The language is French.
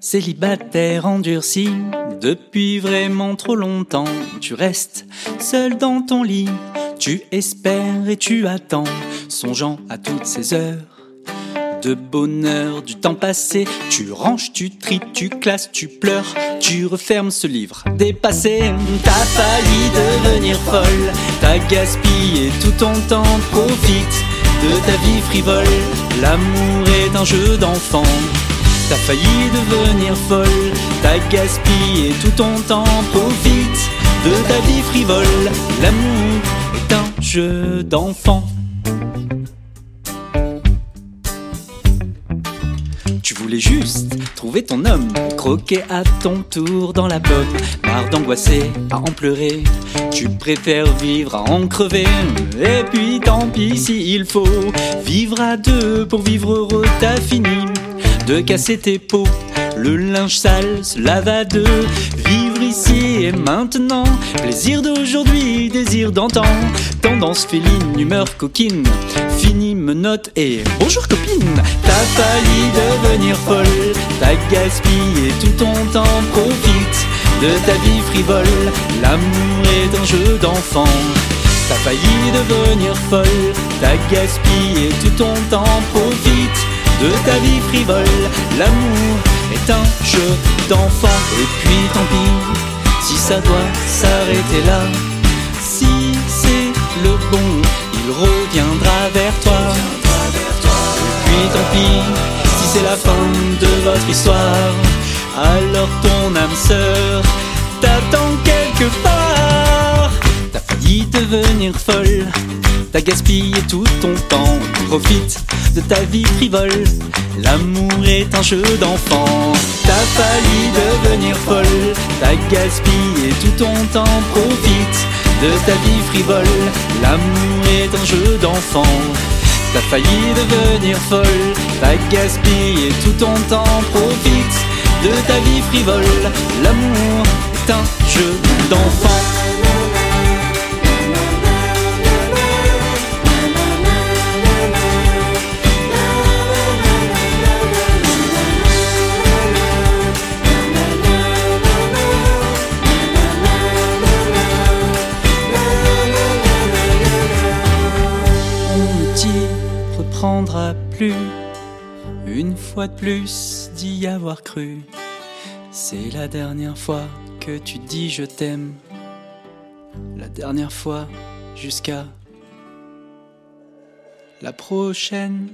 Célibataire endurci, depuis vraiment trop longtemps, tu restes seul dans ton lit, tu espères et tu attends, songeant à toutes ces heures de bonheur du temps passé. Tu ranges, tu tries, tu classes, tu pleures, tu refermes ce livre dépassé. T'as failli devenir folle, t'as gaspillé tout ton temps, profite de ta vie frivole. L'amour est un jeu d'enfant. T'as failli devenir folle, t'as gaspillé tout ton temps, profite de ta vie frivole. L'amour est un jeu d'enfant. Tu voulais juste trouver ton homme, croquer à ton tour dans la pomme, marre d'angoisser, à en pleurer. Tu préfères vivre à en crever, et puis tant pis s'il faut vivre à deux pour vivre heureux. T'as fini de casser tes peaux. Le linge sale se lave à deux. Vivre ici et maintenant. Plaisir d'aujourd'hui, désir d'antan. Tendance féline, humeur coquine. Fini menotte et bonjour copine. T'as failli devenir folle. T'as gaspillé tout ton temps. Profite de ta vie frivole. L'amour est un jeu d'enfant. T'as failli devenir folle. T'as gaspillé tout ton temps. Profite de ta vie frivole. L'amour est un jeu d'enfant. Et puis tant pis, si ça doit s'arrêter là. Si c'est le bon, il reviendra vers toi. Et puis tant pis, c'est la fin de votre histoire. Alors ton âme sœur t'attend quelque part. T'as failli devenir folle, t'as gaspillé tout ton temps. Profite de ta vie frivole. L'amour est un jeu d'enfant. T'as failli devenir folle, t'as gaspillé tout ton temps. Profite de ta vie frivole. L'amour est un jeu d'enfant. T'as failli devenir folle, t'as gaspillé tout ton temps. Profite de ta vie frivole. L'amour est un jeu d'enfant. Plus. Une fois de plus d'y avoir cru. C'est la dernière fois que tu dis je t'aime. La dernière fois jusqu'à la prochaine.